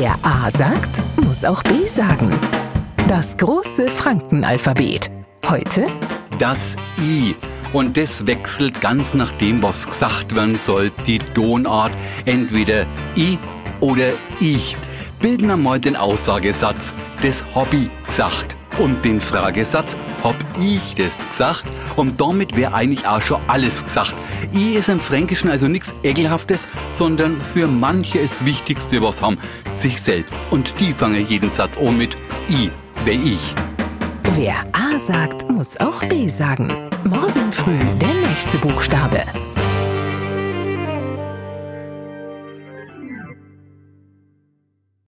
Wer A sagt, muss auch B sagen. Das große Frankenalphabet. Heute Das I. Und das wechselt ganz nach dem, was gesagt werden soll, die Tonart. Entweder I oder ich. Bilden wir mal den Aussagesatz, das Hobby gesagt. Und den Fragesatz, hab ich das gesagt? Und damit wäre eigentlich auch schon alles gesagt. I ist im Fränkischen also nichts Ekelhaftes, sondern für manche das Wichtigste, was haben, sich selbst. Und die fangen jeden Satz an mit I, wer ich. Wer A sagt, muss auch B sagen. Morgen früh der nächste Buchstabe.